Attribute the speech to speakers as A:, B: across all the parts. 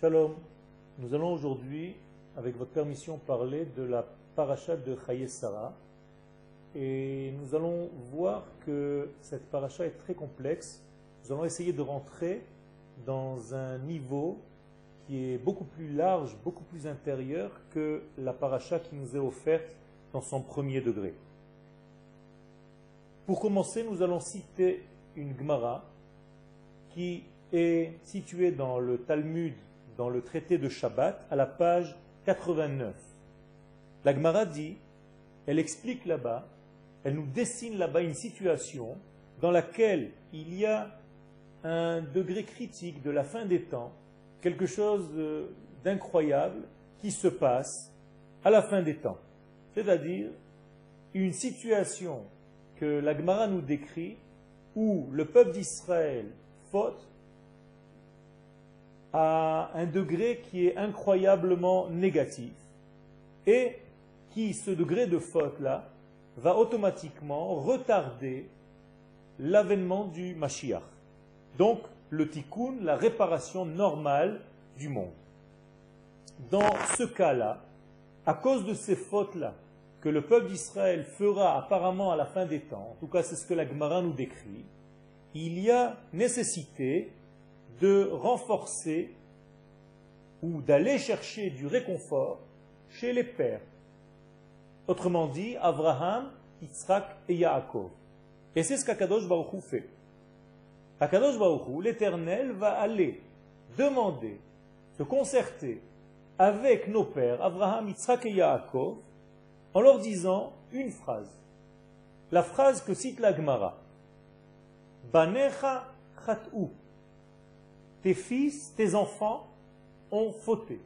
A: Shalom. Nous allons aujourd'hui, avec votre permission, parler de la paracha de Chaye. Et nous allons voir que cette paracha est très complexe. Nous allons essayer de rentrer dans un niveau qui est beaucoup plus large, beaucoup plus intérieur que la paracha qui nous est offerte dans son premier degré. Pour commencer, nous allons citer une Gemara qui est située dans le Talmud dans le traité de Shabbat, à la page 89. La Gemara dit, elle explique là-bas, elle nous dessine là-bas une situation dans laquelle il y a un degré critique de la fin des temps, quelque chose d'incroyable qui se passe à la fin des temps. C'est-à-dire une situation que la Gemara nous décrit où le peuple d'Israël faute à un degré qui est incroyablement négatif et qui, ce degré de faute-là, va automatiquement retarder l'avènement du Mashiach. Donc, le tikkun, la réparation normale du monde. Dans ce cas-là, à cause de ces fautes-là, que le peuple d'Israël fera apparemment à la fin des temps, en tout cas c'est ce que la Gemara nous décrit, il y a nécessité de renforcer ou d'aller chercher du réconfort chez les pères. Autrement dit, Abraham, Yitzhak et Yaakov. Et c'est ce qu'Akadosh Baruch fait. Akadosh l'Éternel va aller demander, se concerter avec nos pères, Abraham, Yitzhak et Yaakov, en leur disant une phrase. La phrase que cite la Gemara. Banecha chat'u tes fils, tes enfants ont fauté.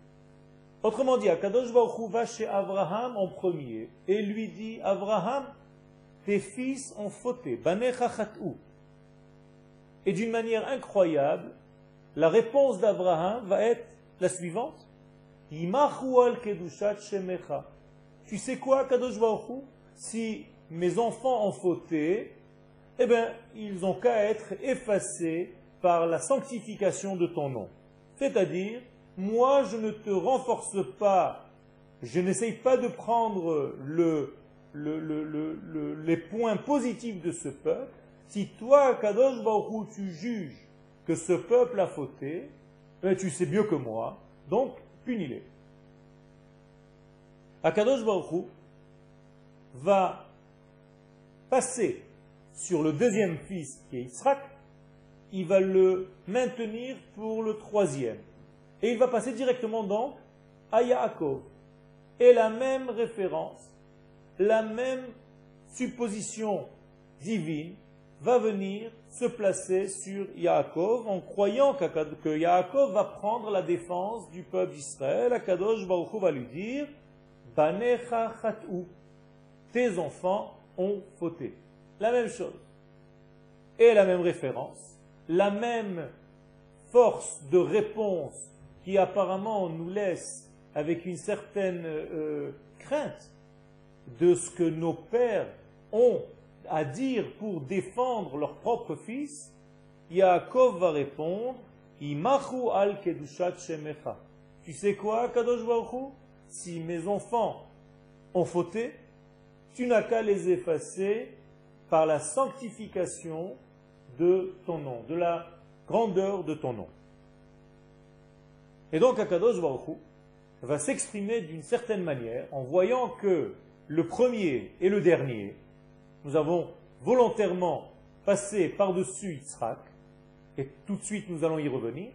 A: Autrement dit, Akadosh Baruch va chez Abraham en premier et lui dit Abraham, tes fils ont fauté. Et d'une manière incroyable, la réponse d'Abraham va être la suivante Tu sais quoi, Kadosh Baruch Si mes enfants ont fauté, eh bien, ils ont qu'à être effacés par la sanctification de ton nom. C'est-à-dire, moi je ne te renforce pas, je n'essaye pas de prendre le, les points positifs de ce peuple. Si toi, Kadosh Baruch tu juges que ce peuple a fauté, eh, tu sais mieux que moi, donc punis-les. Akadosh Baruch va passer sur le deuxième fils qui est Israël, il va le maintenir pour le troisième. Et il va passer directement donc à Yaakov. Et la même référence, la même supposition divine va venir se placer sur Yaakov en croyant que Yaakov va prendre la défense du peuple d'Israël. Akadosh Baruch va lui dire Banecha chat'u, tes enfants ont fauté. La même chose. Et la même référence la même force de réponse qui apparemment nous laisse avec une certaine euh, crainte de ce que nos pères ont à dire pour défendre leur propre fils, Yaakov va répondre Imachu al kedushat shemecha. Tu sais quoi, Kadosh Si mes enfants ont fauté, tu n'as qu'à les effacer par la sanctification de ton nom, de la grandeur de ton nom. Et donc Akadosh Baruch va s'exprimer d'une certaine manière en voyant que le premier et le dernier, nous avons volontairement passé par-dessus Yitzhak, et tout de suite nous allons y revenir,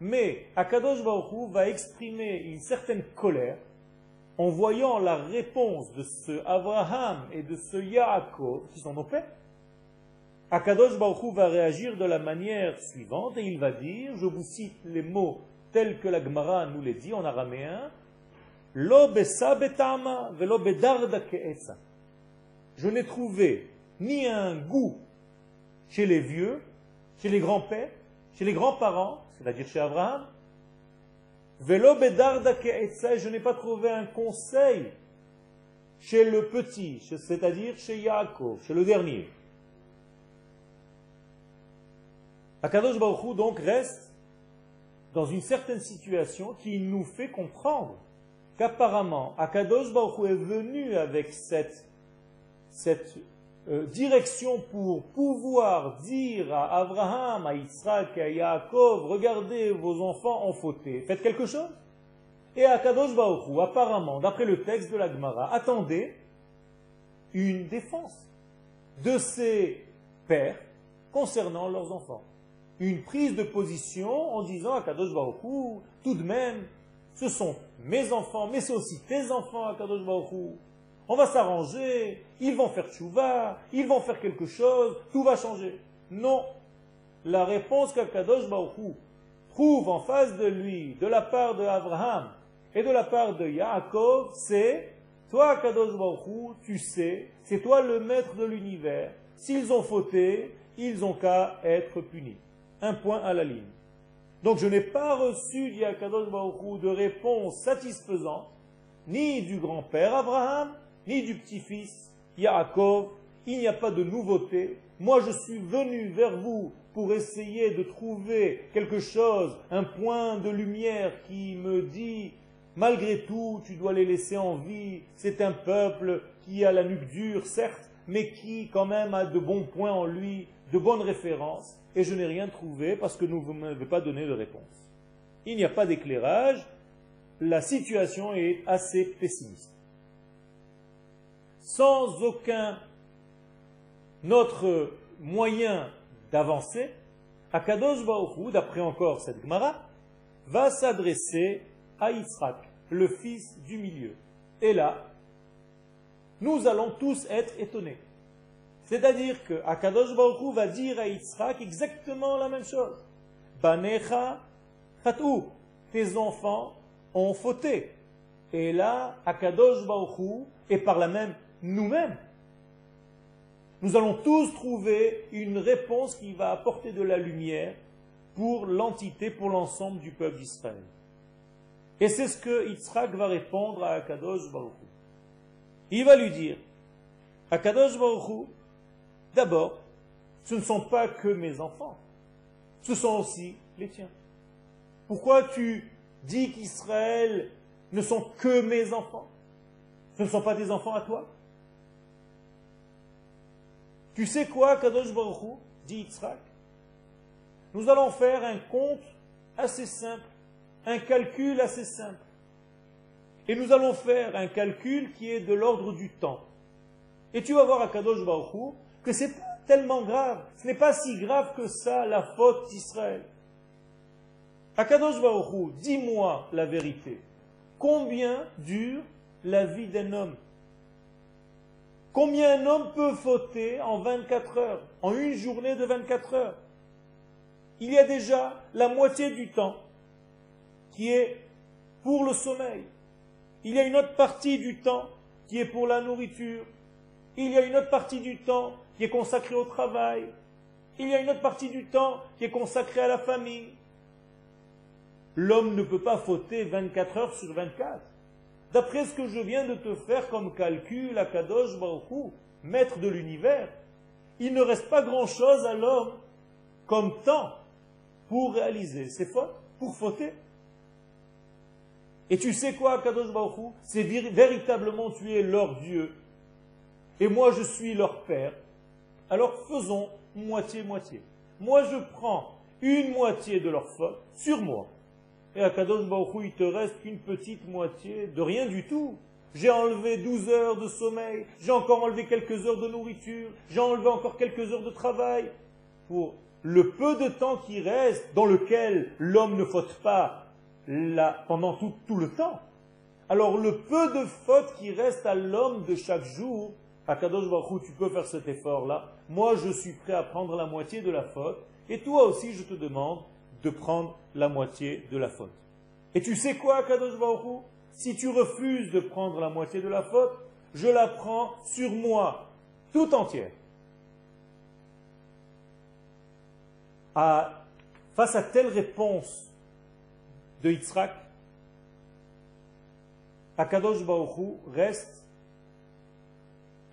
A: mais Akadosh Baruch va exprimer une certaine colère en voyant la réponse de ce Abraham et de ce Yaakov, qui sont nos pères, Akadosh Baruch va réagir de la manière suivante et il va dire, je vous cite les mots tels que la Gemara nous les dit en araméen, velo Je n'ai trouvé ni un goût chez les vieux, chez les grands-pères, chez les grands-parents, c'est-à-dire chez Abraham, bedarda je n'ai pas trouvé un conseil chez le petit, c'est-à-dire chez Yaakov, chez le dernier. Akadosh Baruch donc reste dans une certaine situation qui nous fait comprendre qu'apparemment Akadosh Baruch Hu est venu avec cette, euh, direction pour pouvoir dire à Abraham, à Israël, à Yaakov, regardez vos enfants ont fauté, faites quelque chose. Et Akadosh Baruch Hu, apparemment, d'après le texte de la Gemara, attendait une défense de ses pères concernant leurs enfants. Une prise de position en disant à Kadosh Baruch tout de même, ce sont mes enfants, mais c'est aussi tes enfants à Kadosh Baruch On va s'arranger, ils vont faire tchouva, ils vont faire quelque chose, tout va changer. Non. La réponse qu'Akadosh Baruch trouve en face de lui, de la part de Abraham et de la part de Yaakov, c'est toi, Kadosh Baruch tu sais, c'est toi le maître de l'univers. S'ils ont fauté, ils ont qu'à être punis. Un point à la ligne. Donc je n'ai pas reçu de réponse satisfaisante, ni du grand-père Abraham, ni du petit-fils Yaakov. Il n'y a pas de nouveauté. Moi je suis venu vers vous pour essayer de trouver quelque chose, un point de lumière qui me dit Malgré tout, tu dois les laisser en vie. C'est un peuple qui a la nuque dure, certes, mais qui quand même a de bons points en lui, de bonnes références. Et je n'ai rien trouvé parce que vous ne m'avez pas donné de réponse. Il n'y a pas d'éclairage. La situation est assez pessimiste. Sans aucun autre moyen d'avancer, Akadosh Baruch d'après encore cette Gemara, va s'adresser à Yitzhak le fils du milieu. Et là, nous allons tous être étonnés. C'est-à-dire que Akadosh va dire à Yitzhak exactement la même chose. Banecha chatou, tes enfants ont fauté. Et là, Akadosh Baruch et par la même nous-mêmes, nous allons tous trouver une réponse qui va apporter de la lumière pour l'entité, pour l'ensemble du peuple d'Israël. Et c'est ce que Yitzhak va répondre à Akadosh Baruch Il va lui dire, Akadosh Baruch d'abord, ce ne sont pas que mes enfants, ce sont aussi les tiens. Pourquoi tu dis qu'Israël ne sont que mes enfants? Ce ne sont pas des enfants à toi? Tu sais quoi, Kadosh Baruch dit Yitzhak? Nous allons faire un compte assez simple un calcul assez simple. Et nous allons faire un calcul qui est de l'ordre du temps. Et tu vas voir à Kadosh Baruch que c'est pas tellement grave. Ce n'est pas si grave que ça, la faute d'Israël. Akadosh Baruch dis-moi la vérité. Combien dure la vie d'un homme? Combien un homme peut fauter en 24 heures, en une journée de 24 heures? Il y a déjà la moitié du temps qui est pour le sommeil. Il y a une autre partie du temps qui est pour la nourriture. Il y a une autre partie du temps qui est consacrée au travail. Il y a une autre partie du temps qui est consacrée à la famille. L'homme ne peut pas fauter 24 heures sur 24. D'après ce que je viens de te faire comme calcul à Kadosh maître de l'univers, il ne reste pas grand-chose à l'homme comme temps pour réaliser ses fautes, pour fauter. Et tu sais quoi, Kadosh Baruch C'est véritablement tu es leur Dieu. Et moi je suis leur Père. Alors faisons moitié-moitié. Moi je prends une moitié de leur faute sur moi. Et à Kadosh Baruch il te reste une petite moitié de rien du tout. J'ai enlevé 12 heures de sommeil, j'ai encore enlevé quelques heures de nourriture, j'ai enlevé encore quelques heures de travail. Pour le peu de temps qui reste, dans lequel l'homme ne faute pas, pendant tout, le temps. Alors le peu de fautes qui reste à l'homme de chaque jour, à Kadosh Baruch tu peux faire cet effort-là. Moi, je suis prêt à prendre la moitié de la faute. Et toi aussi, je te demande de prendre la moitié de la faute. Et tu sais quoi, Kadosh Baruch Si tu refuses de prendre la moitié de la faute, je la prends sur moi, tout entière. face à telle réponse de Yitzhak, Akadosh Baruchou reste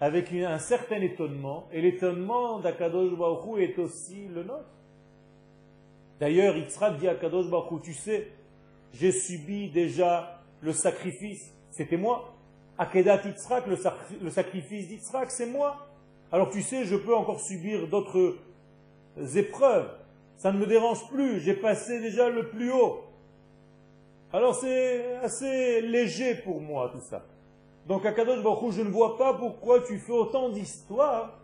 A: avec un certain étonnement, et l'étonnement d'Akadosh Baruchou est aussi le nôtre. D'ailleurs, Yitzhak dit à Kadosh Baruch tu sais, j'ai subi déjà le sacrifice, c'était moi. Akedat Yitzhak, le, sacrifice d'Yitzhak, c'est moi. Alors tu sais, je peux encore subir d'autres épreuves. Ça ne me dérange plus, j'ai passé déjà le plus haut. Alors c'est assez léger pour moi tout ça. Donc à Kadosh Baruch je ne vois pas pourquoi tu fais autant d'histoires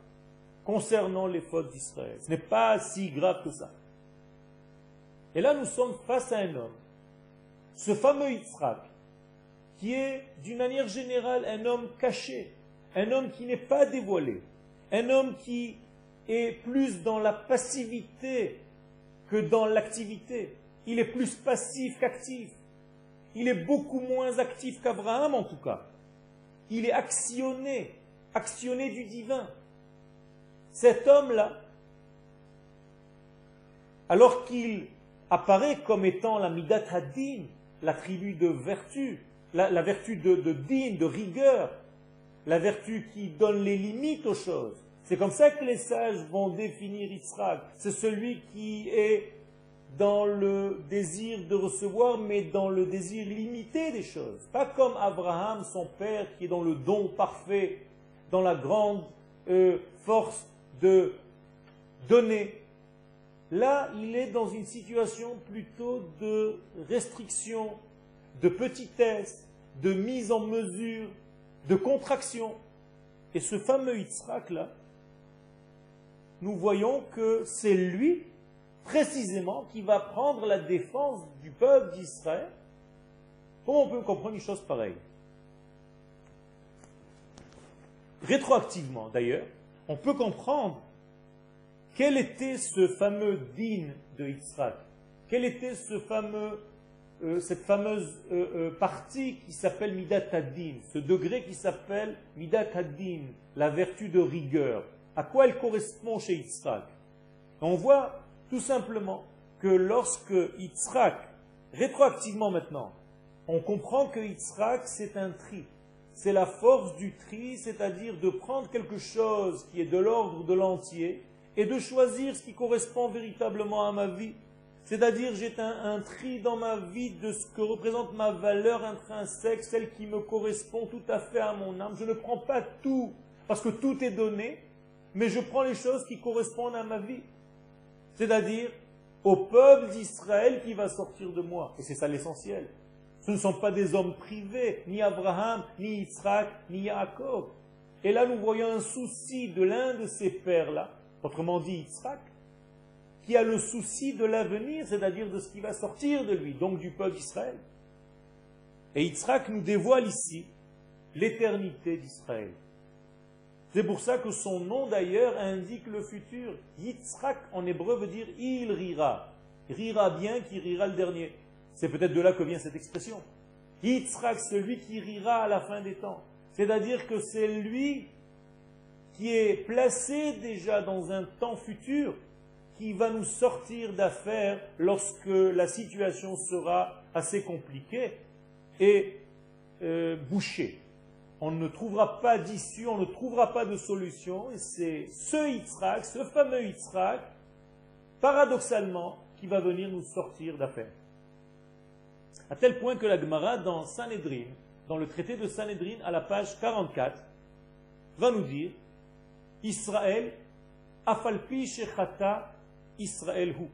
A: concernant les fautes d'Israël. Ce n'est pas si grave que ça. Et là, nous sommes face à un homme, ce fameux Yitzhak, qui est d'une manière générale un homme caché, un homme qui n'est pas dévoilé, un homme qui est plus dans la passivité que dans l'activité. Il est plus passif qu'actif. Il est beaucoup moins actif qu'Abraham en tout cas. Il est actionné, actionné du divin. Cet homme-là, alors qu'il apparaît comme étant la Midat Hadin, l'attribut de vertu, la, vertu de, de de rigueur, la vertu qui donne les limites aux choses. C'est comme ça que les sages vont définir Israël. C'est celui qui est dans le désir de recevoir, mais dans le désir limité des choses. Pas comme Abraham, son père, qui est dans le don parfait, dans la grande euh, force de donner. Là, il est dans une situation plutôt de restriction, de petitesse, de mise en mesure, de contraction. Et ce fameux Yitzhak là, nous voyons que c'est lui, précisément, qui va prendre la défense du peuple d'Israël. Comment on peut comprendre une chose pareille? Rétroactivement, d'ailleurs, on peut comprendre quel était ce fameux din de Yitzhak. Quelle était euh, cette fameuse euh, euh, partie qui s'appelle Midat Hadin, ce degré qui s'appelle Midat Hadin, la vertu de rigueur. À quoi elle correspond chez Yitzhak? On voit tout simplement que lorsque Yitzhak, rétroactivement maintenant, on comprend que Yitzhak c'est un tri, c'est la force du tri, c'est-à-dire de prendre quelque chose qui est de l'ordre de l'entier et de choisir ce qui correspond véritablement à ma vie. C'est-à-dire j'ai un, un, tri dans ma vie de ce que représente ma valeur intrinsèque, celle qui me correspond tout à fait à mon âme. Je ne prends pas tout, parce que tout est donné, mais je prends les choses qui correspondent à ma vie. C'est-à-dire au peuple d'Israël qui va sortir de moi. Et c'est ça l'essentiel. Ce ne sont pas des hommes privés, ni Abraham, ni Israël, ni Jacob. Et là, nous voyons un souci de l'un de ces pères-là, autrement dit Yitzhak, qui a le souci de l'avenir, c'est-à-dire de ce qui va sortir de lui, donc du peuple d'Israël. Et Yitzhak nous dévoile ici l'éternité d'Israël. C'est pour ça que son nom d'ailleurs indique le futur. Yitzhak en hébreu veut dire il rira. Rira bien qui rira le dernier. C'est peut-être de là que vient cette expression. Yitzhak, celui qui rira à la fin des temps. C'est-à-dire que c'est lui qui est placé déjà dans un temps futur qui va nous sortir d'affaires lorsque la situation sera assez compliquée et euh, bouchée. On ne trouvera pas d'issue, on ne trouvera pas de solution, et c'est ce Yitzhak, ce fameux Yitzhak, paradoxalement, qui va venir nous sortir d'affaires. À tel point que la Gemara, dans Sanhedrin, dans le traité de Sanhedrin, à la page 44, va nous dire Israël, afalpi shechata Israël hu.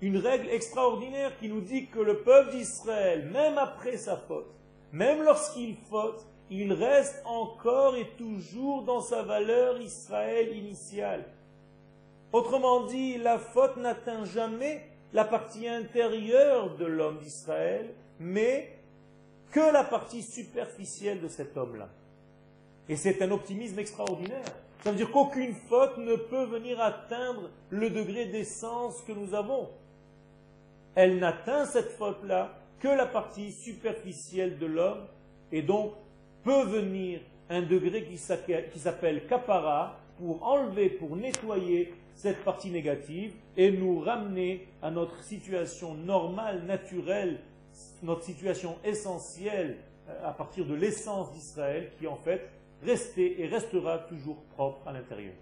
A: Une règle extraordinaire qui nous dit que le peuple d'Israël, même après sa faute, même lorsqu'il faute, il reste encore et toujours dans sa valeur Israël initiale. Autrement dit, la faute n'atteint jamais la partie intérieure de l'homme d'Israël, mais que la partie superficielle de cet homme-là. Et c'est un optimisme extraordinaire. Ça veut dire qu'aucune faute ne peut venir atteindre le degré d'essence que nous avons. Elle n'atteint cette faute-là que la partie superficielle de l'homme, et donc peut venir un degré qui s'appelle kapara pour enlever, pour nettoyer cette partie négative et nous ramener à notre situation normale, naturelle, notre situation essentielle euh, à partir de l'essence d'Israël qui en fait restait et restera toujours propre à l'intérieur.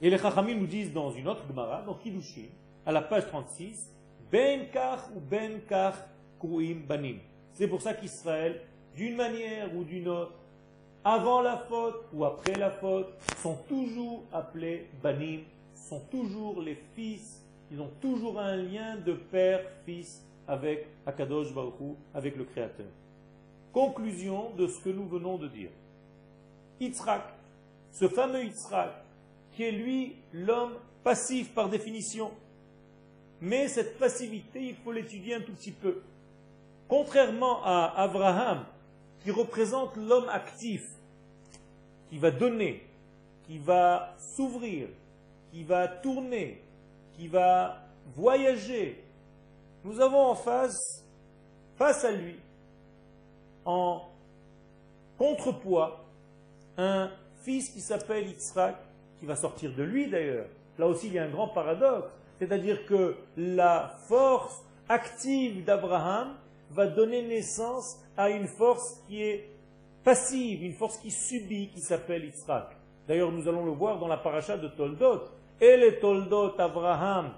A: Et les Chachamim nous disent dans une autre Gemara, dans Kiddushin, à la page 36, Ben kach ou ben kach kruim banim. C'est pour ça qu'Israël, d'une manière ou d'une autre, avant la faute ou après la faute, sont toujours appelés banim, sont toujours les fils, ils ont toujours un lien de père-fils avec Akadosh Baruch avec le Créateur. Conclusion de ce que nous venons de dire. Yitzhak, ce fameux Yitzhak, qui est lui l'homme passif par définition. Mais cette passivité, il faut l'étudier un tout petit peu. Contrairement à Abraham, qui représente l'homme actif, qui va donner, qui va s'ouvrir, qui va tourner, qui va voyager, nous avons en face, face à lui, en contrepoids, un fils qui s'appelle Yitzhak, qui va sortir de lui d'ailleurs. Là aussi, il y a un grand paradoxe. C'est-à-dire que la force active d'Abraham va donner naissance à une force qui est passive, une force qui subit, qui s'appelle Yitzhak. D'ailleurs, nous allons le voir dans la paracha de Toldot. Et les Toldot Abraham,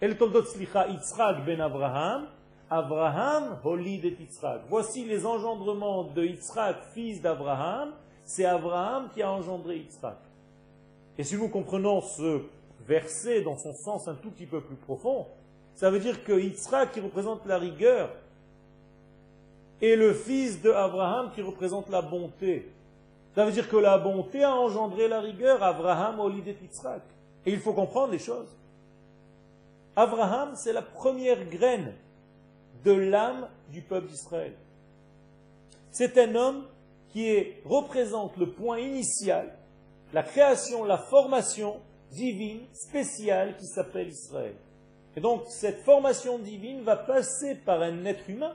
A: et les Toldot Slicha Yitzhak ben Abraham, Abraham holid et Yitzhak. Voici les engendrements de Yitzhak, fils d'Abraham. C'est Abraham qui a engendré Yitzhak. Et si nous comprenons ce verset dans son sens un tout petit peu plus profond, ça veut dire que Yitzhak qui représente la rigueur et le fils de Abraham qui représente la bonté. Ça veut dire que la bonté a engendré la rigueur, Abraham au Yitzhak. Et il faut comprendre les choses. Abraham, c'est la première graine de l'âme du peuple d'Israël. C'est un homme qui représente le point initial la création, la formation divine spéciale qui s'appelle Israël. Et donc cette formation divine va passer par un être humain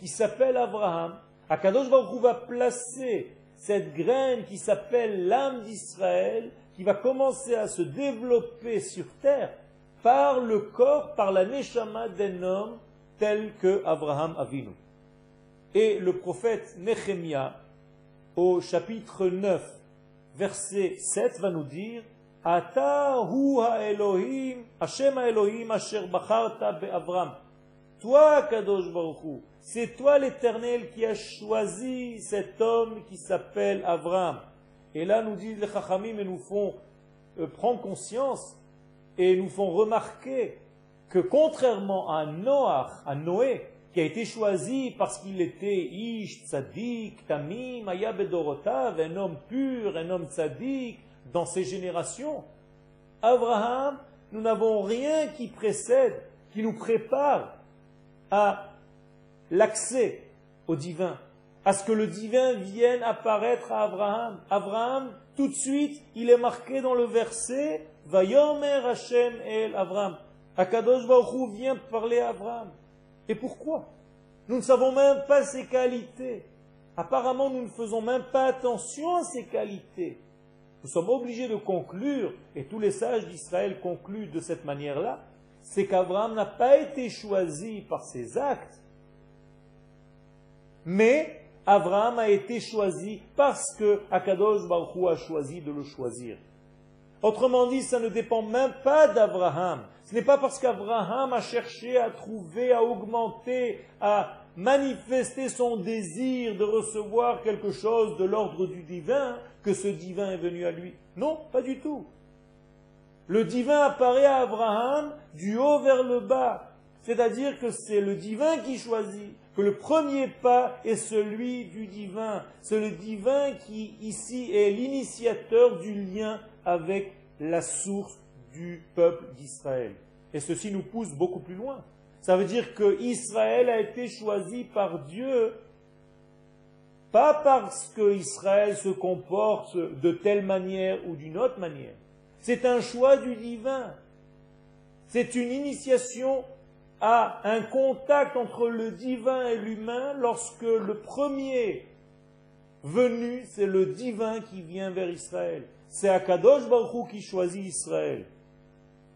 A: qui s'appelle Abraham. Akadosh Baruch va placer cette graine qui s'appelle l'âme d'Israël, qui va commencer à se développer sur terre par le corps, par la neshama d'un homme tel que Abraham Avinu. Et le prophète Nehemiah, au chapitre 9, verset 7 va nous dire Ata hu Elohim, Hashem Elohim asher bacharta be'Avram. Toi, Kadosh Baruch c'est toi l'Éternel qui a choisi cet homme qui s'appelle Avram. Et là, nous disent les Chachamim et nous font euh, prendre conscience et nous font remarquer que contrairement à Noach, à Noé, qui a été choisi parce qu'il était Ish, Tzadik, Tamim, Ayabedorotav, un homme pur, un homme Tzadik dans ses générations. Abraham, nous n'avons rien qui précède, qui nous prépare à l'accès au divin, à ce que le divin vienne apparaître à Abraham. Abraham, tout de suite, il est marqué dans le verset Vayomer Hashem el Abraham. Akadosh Baruch vient parler à Abraham. Et pourquoi? Nous ne savons même pas ses qualités. Apparemment, nous ne faisons même pas attention à ses qualités. Nous sommes obligés de conclure, et tous les sages d'Israël concluent de cette manière-là, c'est qu'Abraham n'a pas été choisi par ses actes, mais Abraham a été choisi parce que Akadosh Baruch a choisi de le choisir. Autrement dit, ça ne dépend même pas d'Abraham. Ce n'est pas parce qu'Abraham a cherché à trouver, à augmenter, à manifester son désir de recevoir quelque chose de l'ordre du divin que ce divin est venu à lui. Non, pas du tout. Le divin apparaît à Abraham du haut vers le bas. C'est-à-dire que c'est le divin qui choisit, que le premier pas est celui du divin. C'est le divin qui ici est l'initiateur du lien avec la source du peuple d'Israël. Et ceci nous pousse beaucoup plus loin. Ça veut dire que Israël a été choisi par Dieu, pas parce que Israël se comporte de telle manière ou d'une autre manière. C'est un choix du divin. C'est une initiation à un contact entre le divin et l'humain lorsque le premier venu, c'est le divin qui vient vers Israël. C'est Akadosh Baruch qui choisit Israël.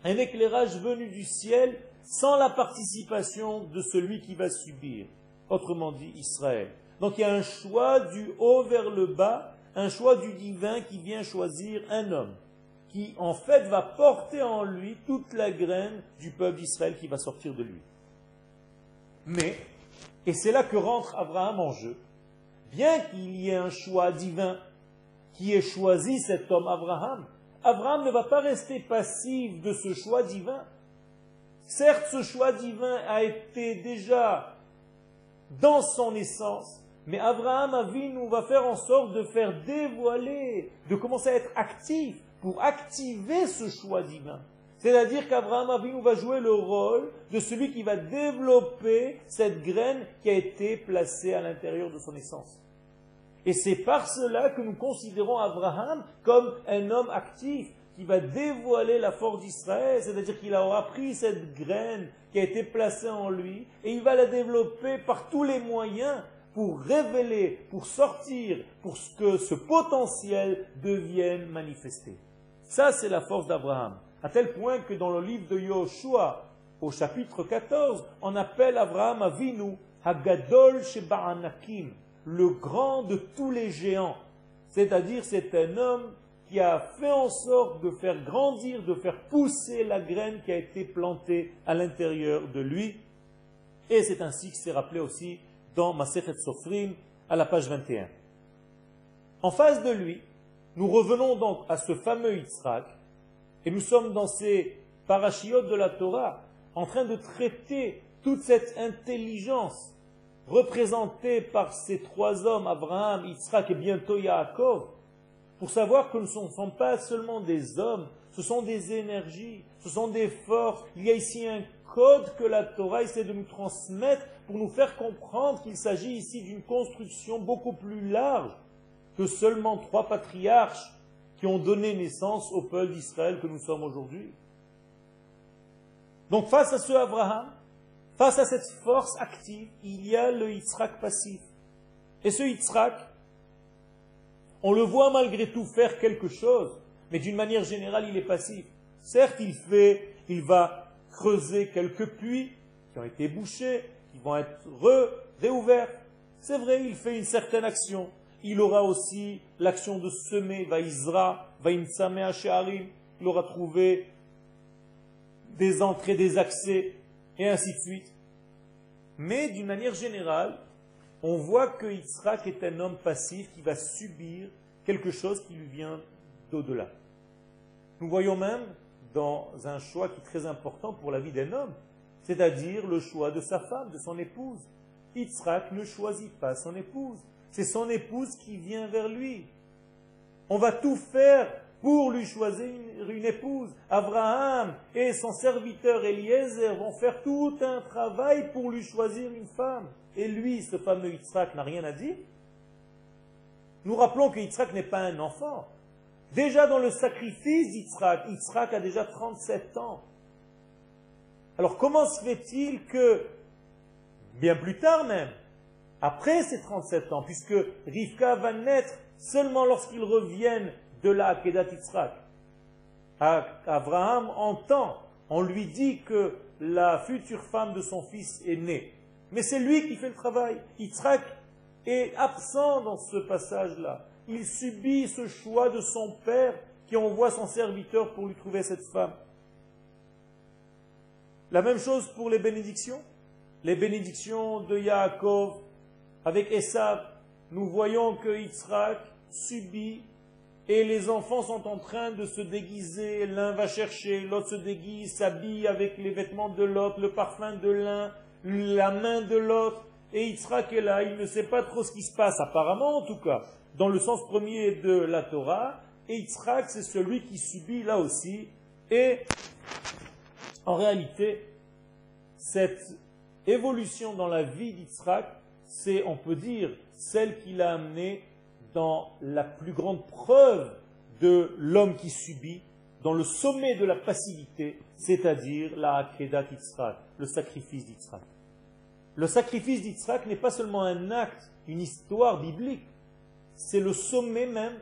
A: Un éclairage venu du ciel sans la participation de celui qui va subir. Autrement dit, Israël. Donc il y a un choix du haut vers le bas, un choix du divin qui vient choisir un homme, qui en fait va porter en lui toute la graine du peuple d'Israël qui va sortir de lui. Mais, et c'est là que rentre Abraham en jeu, bien qu'il y ait un choix divin qui ait choisi cet homme Abraham, Abraham ne va pas rester passif de ce choix divin. Certes, ce choix divin a été déjà dans son essence, mais Abraham Avinu va faire en sorte de faire dévoiler, de commencer à être actif pour activer ce choix divin. C'est-à-dire qu'Abraham Avinu va jouer le rôle de celui qui va développer cette graine qui a été placée à l'intérieur de son essence. Et c'est par cela que nous considérons Abraham comme un homme actif qui va dévoiler la force d'Israël, c'est-à-dire qu'il aura pris cette graine qui a été placée en lui et il va la développer par tous les moyens pour révéler, pour sortir, pour que ce potentiel devienne manifesté. Ça, c'est la force d'Abraham. À tel point que dans le livre de Yoshua, au chapitre 14, on appelle Abraham Avinu Hagadol Sheba'anakim, le grand de tous les géants. C'est-à-dire, c'est un homme qui a fait en sorte de faire grandir, de faire pousser la graine qui a été plantée à l'intérieur de lui. Et c'est ainsi que c'est rappelé aussi dans Masechet Sofrim à la page 21. En face de lui, nous revenons donc à ce fameux Yitzhak, et nous sommes dans ces parachiotes de la Torah, en train de traiter toute cette intelligence représentée par ces trois hommes, Abraham, Yitzhak et bientôt Yaakov, pour savoir que ce ne sont pas seulement des hommes, ce sont des énergies, ce sont des forces. Il y a ici un code que la Torah essaie de nous transmettre pour nous faire comprendre qu'il s'agit ici d'une construction beaucoup plus large que seulement trois patriarches qui ont donné naissance au peuple d'Israël que nous sommes aujourd'hui. Donc face à ce Abraham, face à cette force active, il y a le Yitzhak passif. Et ce Yitzhak, on le voit malgré tout faire quelque chose, mais d'une manière générale, il est passif. Certes, il fait, il va creuser quelques puits qui ont été bouchés, qui vont être réouverts. C'est vrai, il fait une certaine action. Il aura aussi l'action de semer, Vaïzra, Vaïmtsame She'arim. Il aura trouvé des entrées, des accès, et ainsi de suite. Mais d'une manière générale, on voit que Yitzhak est un homme passif qui va subir quelque chose qui lui vient d'au-delà. Nous voyons même dans un choix qui est très important pour la vie d'un homme, c'est-à-dire le choix de sa femme, de son épouse. Yitzhak ne choisit pas son épouse, c'est son épouse qui vient vers lui. On va tout faire pour lui choisir une, épouse. Abraham et son serviteur Eliezer vont faire tout un travail pour lui choisir une femme. Et lui, ce fameux Yitzhak, n'a rien à dire. Nous rappelons que Yitzhak n'est pas un enfant. Déjà dans le sacrifice d'Yitzhak, Yitzhak a déjà 37 ans. Alors comment se fait-il que, bien plus tard même, après ses 37 ans, puisque Rivka va naître seulement lorsqu'ils reviennent de la Akedat Yitzhak, Abraham entend, on lui dit que la future femme de son fils est née. Mais c'est lui qui fait le travail. Yitzhak est absent dans ce passage-là il subit ce choix de son père qui envoie son serviteur pour lui trouver cette femme. La même chose pour les bénédictions. Les bénédictions de Yaakov avec Esav, nous voyons que Yitzhak subit et les enfants sont en train de se déguiser. L'un va chercher, l'autre se déguise, s'habille avec les vêtements de l'autre, le parfum de l'un, la main de l'autre. Et Yitzhak est là, il ne sait pas trop ce qui se passe, apparemment en tout cas dans le sens premier de la Torah, et Yitzhak, c'est celui qui subit là aussi. Et en réalité, cette évolution dans la vie d'Yitzhak, c'est, on peut dire, celle qui l'a amené dans la plus grande preuve de l'homme qui subit, dans le sommet de la passivité, c'est-à-dire la Akedat Yitzhak, le sacrifice d'Yitzhak. Le sacrifice d'Yitzhak n'est pas seulement un acte, une histoire biblique, c'est le sommet même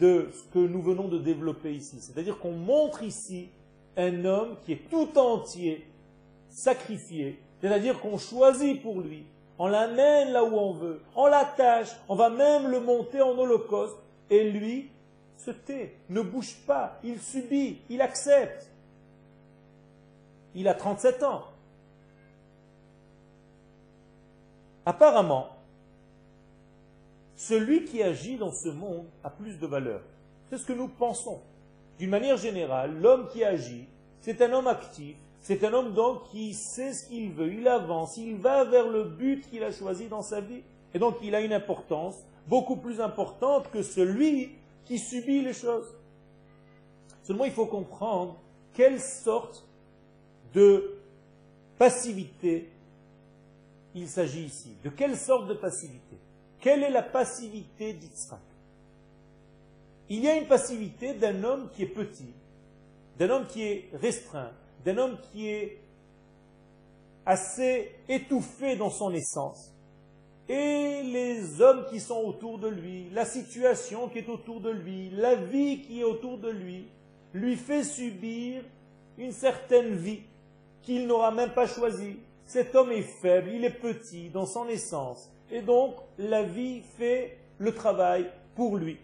A: de ce que nous venons de développer ici. C'est-à-dire qu'on montre ici un homme qui est tout entier sacrifié, c'est-à-dire qu'on choisit pour lui, on l'amène là où on veut, on l'attache, on va même le monter en holocauste, et lui se tait, ne bouge pas, il subit, il accepte. Il a 37 ans. Apparemment, celui qui agit dans ce monde a plus de valeur. C'est ce que nous pensons. D'une manière générale, l'homme qui agit, c'est un homme actif, c'est un homme donc qui sait ce qu'il veut, il avance, il va vers le but qu'il a choisi dans sa vie. Et donc il a une importance beaucoup plus importante que celui qui subit les choses. Seulement il faut comprendre quelle sorte de passivité il s'agit ici. De quelle sorte de passivité? Quelle est la passivité d'Israël Il y a une passivité d'un homme qui est petit, d'un homme qui est restreint, d'un homme qui est assez étouffé dans son essence, et les hommes qui sont autour de lui, la situation qui est autour de lui, la vie qui est autour de lui, lui fait subir une certaine vie qu'il n'aura même pas choisie. Cet homme est faible, il est petit dans son essence, et donc la vie fait le travail pour lui.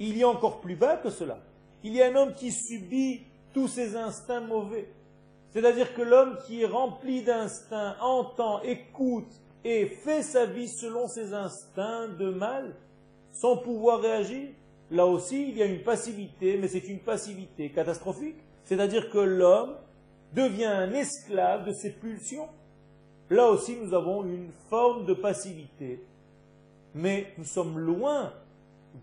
A: Il y a encore plus bas que cela. Il y a un homme qui subit tous ses instincts mauvais. C'est-à-dire que l'homme qui est rempli d'instincts entend, écoute et fait sa vie selon ses instincts de mal, sans pouvoir réagir. Là aussi, il y a une passivité, mais c'est une passivité catastrophique. C'est-à-dire que l'homme devient un esclave de ses pulsions. Là aussi, nous avons une forme de passivité, mais nous sommes loin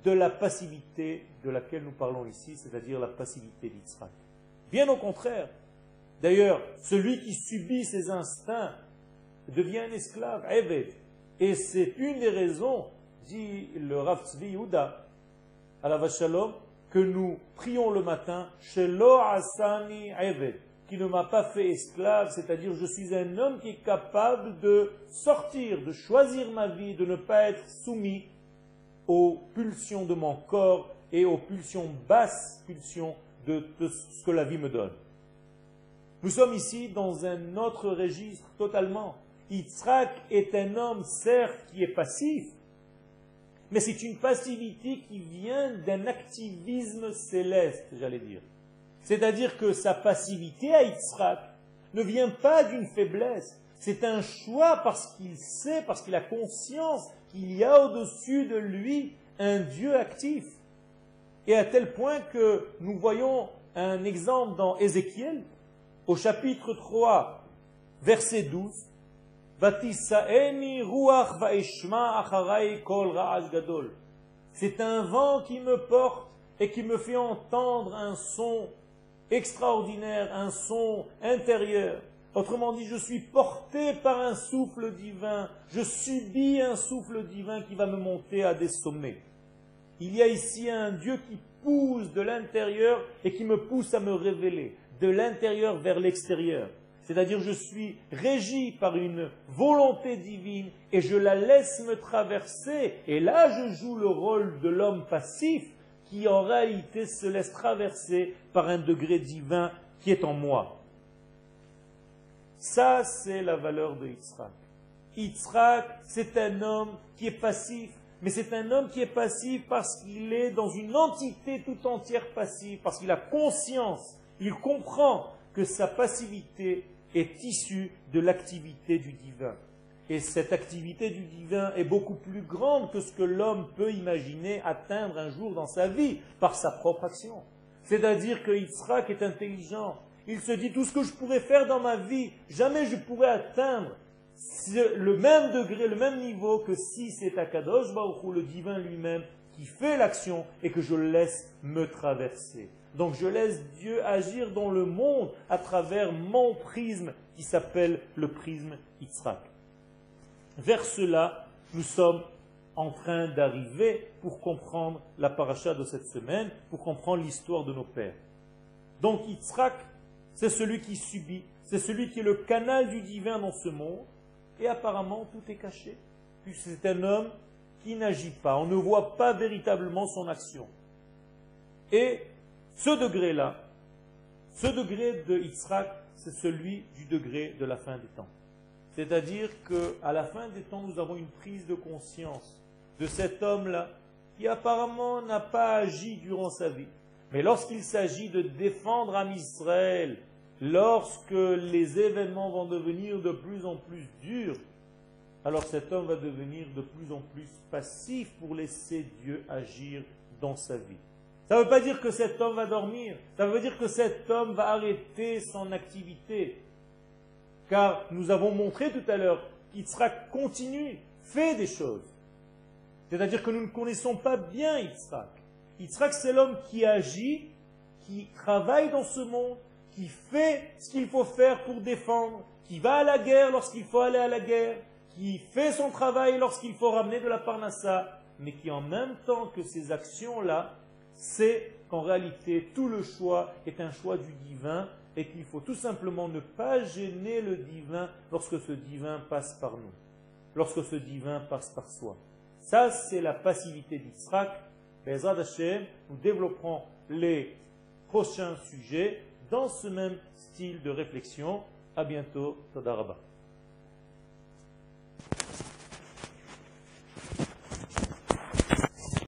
A: de la passivité de laquelle nous parlons ici, c'est-à-dire la passivité d'Israël. Bien au contraire. D'ailleurs, celui qui subit ses instincts devient un esclave, Eved. Et c'est une des raisons, dit le Rav Tzvi Yehuda, à la Vachalom, que nous prions le matin, Shelo Asani Eved, qui ne m'a pas fait esclave, c'est-à-dire je suis un homme qui est capable de sortir, de choisir ma vie, de ne pas être soumis aux pulsions de mon corps et aux pulsions basses, pulsions de, ce que la vie me donne. Nous sommes ici dans un autre registre totalement. Yitzhak est un homme, certes, qui est passif, mais c'est une passivité qui vient d'un activisme céleste, j'allais dire. C'est-à-dire que sa passivité à Yitzhak ne vient pas d'une faiblesse, c'est un choix parce qu'il sait, parce qu'il a conscience qu'il y a au-dessus de lui un Dieu actif. Et à tel point que nous voyons un exemple dans Ézéchiel, au chapitre 3, verset 12, c'est un vent qui me porte et qui me fait entendre un son extraordinaire, un son intérieur. Autrement dit, je suis porté par un souffle divin, je subis un souffle divin qui va me monter à des sommets. Il y a ici un Dieu qui pousse de l'intérieur et qui me pousse à me révéler, de l'intérieur vers l'extérieur. C'est-à-dire je suis régi par une volonté divine et je la laisse me traverser. Et là, je joue le rôle de l'homme passif qui en réalité se laisse traverser par un degré divin qui est en moi. Ça, c'est la valeur de Yitzhak. Yitzhak, c'est un homme qui est passif, mais c'est un homme qui est passif parce qu'il est dans une entité tout entière passive, parce qu'il a conscience, il comprend que sa passivité est issue de l'activité du divin. Et cette activité du divin est beaucoup plus grande que ce que l'homme peut imaginer atteindre un jour dans sa vie par sa propre action. C'est-à-dire que Yitzhak est intelligent. Il se dit tout ce que je pourrais faire dans ma vie, jamais je pourrais atteindre le même degré, le même niveau que si c'est Akadosh Baruch le divin lui-même, qui fait l'action et que je laisse me traverser. Donc je laisse Dieu agir dans le monde à travers mon prisme qui s'appelle le prisme Yitzhak. Vers cela, nous sommes en train d'arriver pour comprendre la paracha de cette semaine, pour comprendre l'histoire de nos pères. Donc Yitzhak, c'est celui qui subit, c'est celui qui est le canal du divin dans ce monde, et apparemment tout est caché, puisque c'est un homme qui n'agit pas, on ne voit pas véritablement son action. Et ce degré-là, ce degré de Yitzhak, c'est celui du degré de la fin des temps. C'est-à-dire qu'à la fin des temps, nous avons une prise de conscience de cet homme-là qui apparemment n'a pas agi durant sa vie. Mais lorsqu'il s'agit de défendre Am Israël, lorsque les événements vont devenir de plus en plus durs, alors cet homme va devenir de plus en plus passif pour laisser Dieu agir dans sa vie. Ça ne veut pas dire que cet homme va dormir, ça veut dire que cet homme va arrêter son activité. Car nous avons montré tout à l'heure qu'Yitzhak continue, fait des choses. C'est-à-dire que nous ne connaissons pas bien Yitzhak. Yitzhak, c'est l'homme qui agit, qui travaille dans ce monde, qui fait ce qu'il faut faire pour défendre, qui va à la guerre lorsqu'il faut aller à la guerre, qui fait son travail lorsqu'il faut ramener de la parnassa, mais qui en même temps que ces actions-là, c'est qu'en réalité tout le choix est un choix du divin et qu'il faut tout simplement ne pas gêner le divin lorsque ce divin passe par nous, lorsque ce divin passe par soi. Ça, c'est la passivité d'Israël. Bezrat Hashem, nous développerons les prochains sujets dans ce même style de réflexion. À bientôt, Todarabah.